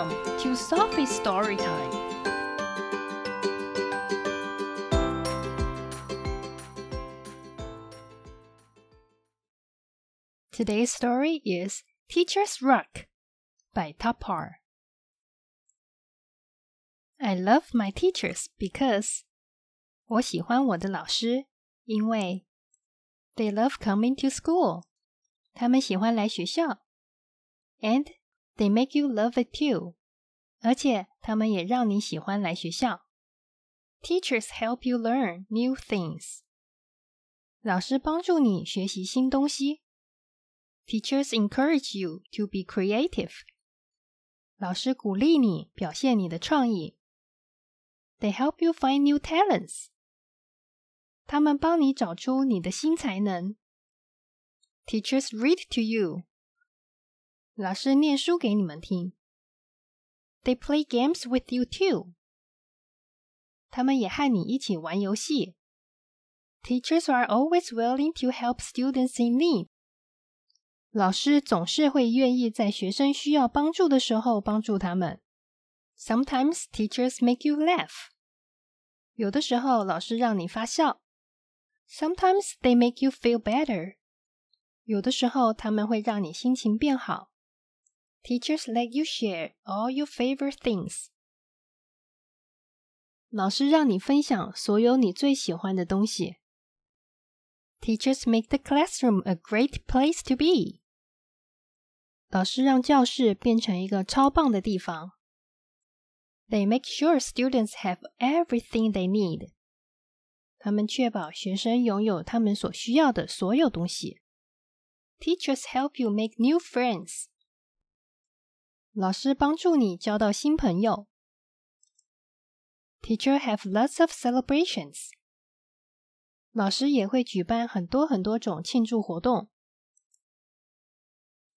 Welcome to Sophie's Story Time. Today's story is Teacher's Rock by Todd Parr. I love my teachers because 我喜欢我的老师，因为 they love coming to school and they make you love it too。而且他们也让你喜欢来学校。Teachers help you learn new things. 老师帮助你学习新东西。Teachers encourage you to be creative. 老师鼓励你表现你的创意。They help you find new talents. 他们帮你找出你的新才能。Teachers read to you. 老师念书给你们听。They play games with you too. 他们也和你一起玩游戏。Teachers are always willing to help students in need. 老师总是会愿意在学生需要帮助的时候帮助他们。Sometimes teachers make you laugh. 有的时候老师让你发笑。Sometimes they make you feel better. 有的时候他们会让你心情变好。 Teachers let you share all your favorite things. 老师让你分享所有你最喜欢的东西。Teachers make the classroom a great place to be. 老师让教室变成一个超棒的地方。They make sure students have everything they need. 他们确保学生拥有他们所需要的所有东西。Teachers help you make new friends. 老师帮助你交到新朋友。Teacher have lots of celebrations. 老师也会举办很多很多种庆祝活动。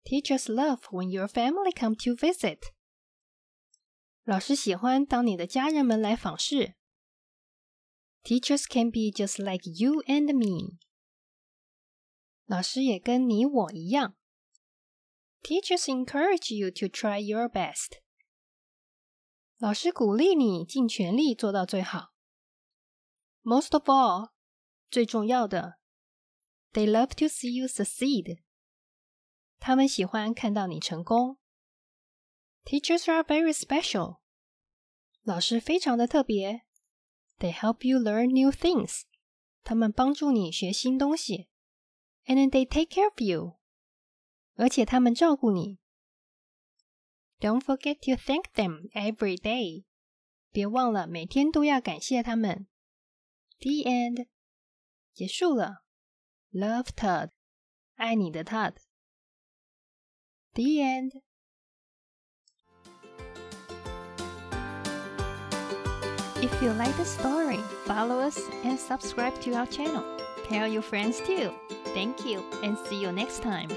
Teachers love when your family come to visit. 老师喜欢当你的家人们来访视。Teachers can be just like you and me. 老师也跟你我一样。Teachers encourage you to try your best. 老师鼓励你尽全力做到最好。Most of all，最重要的，They love to see you succeed. 他们喜欢看到你成功。Teachers are very special. 老师非常的特别。They help you learn new things. 他们帮助你学新东西。And then they take care of you. 而且他们照顾你。Don't forget to thank them every day. 别忘了每天都要感谢他们。The end. 结束了。Love Todd. 爱你的 Todd. The end. If you like the story, follow us and subscribe to our channel. Tell your friends too. Thank you and see you next time.